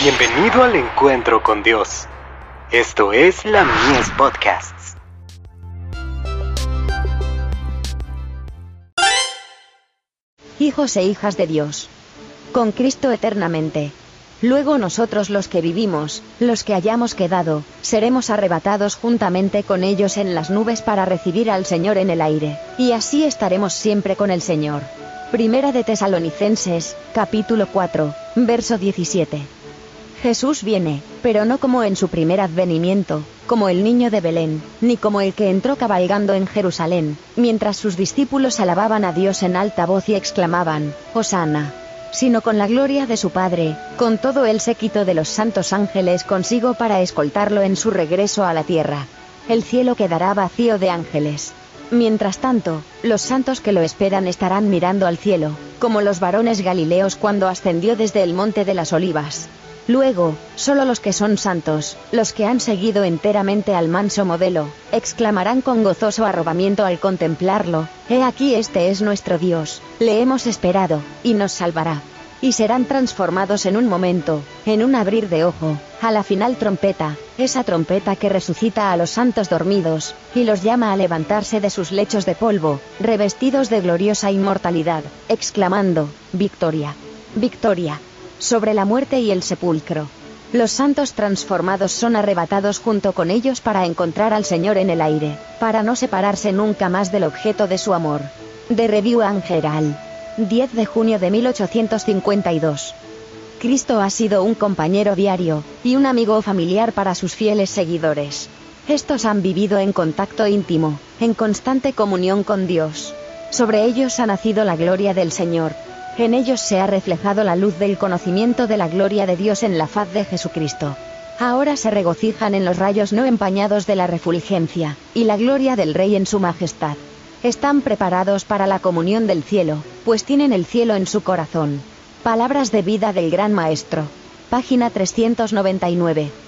Bienvenido al encuentro con Dios. Esto es la Mies Podcasts. Hijos e hijas de Dios. Con Cristo eternamente. Luego nosotros los que vivimos, los que hayamos quedado, seremos arrebatados juntamente con ellos en las nubes para recibir al Señor en el aire, y así estaremos siempre con el Señor. Primera de Tesalonicenses, capítulo 4, verso 17. Jesús viene, pero no como en su primer advenimiento, como el niño de Belén, ni como el que entró cabalgando en Jerusalén, mientras sus discípulos alababan a Dios en alta voz y exclamaban, Hosanna, sino con la gloria de su Padre, con todo el séquito de los santos ángeles consigo para escoltarlo en su regreso a la tierra. El cielo quedará vacío de ángeles. Mientras tanto, los santos que lo esperan estarán mirando al cielo, como los varones galileos cuando ascendió desde el monte de las olivas. Luego, solo los que son santos, los que han seguido enteramente al manso modelo, exclamarán con gozoso arrobamiento al contemplarlo, He aquí este es nuestro Dios, le hemos esperado, y nos salvará. Y serán transformados en un momento, en un abrir de ojo, a la final trompeta, esa trompeta que resucita a los santos dormidos, y los llama a levantarse de sus lechos de polvo, revestidos de gloriosa inmortalidad, exclamando, Victoria. Victoria sobre la muerte y el sepulcro. Los santos transformados son arrebatados junto con ellos para encontrar al Señor en el aire, para no separarse nunca más del objeto de su amor. De Review Angeral. 10 de junio de 1852. Cristo ha sido un compañero diario, y un amigo familiar para sus fieles seguidores. Estos han vivido en contacto íntimo, en constante comunión con Dios. Sobre ellos ha nacido la gloria del Señor, en ellos se ha reflejado la luz del conocimiento de la gloria de Dios en la faz de Jesucristo. Ahora se regocijan en los rayos no empañados de la refulgencia, y la gloria del Rey en su majestad. Están preparados para la comunión del cielo, pues tienen el cielo en su corazón. Palabras de vida del Gran Maestro. Página 399.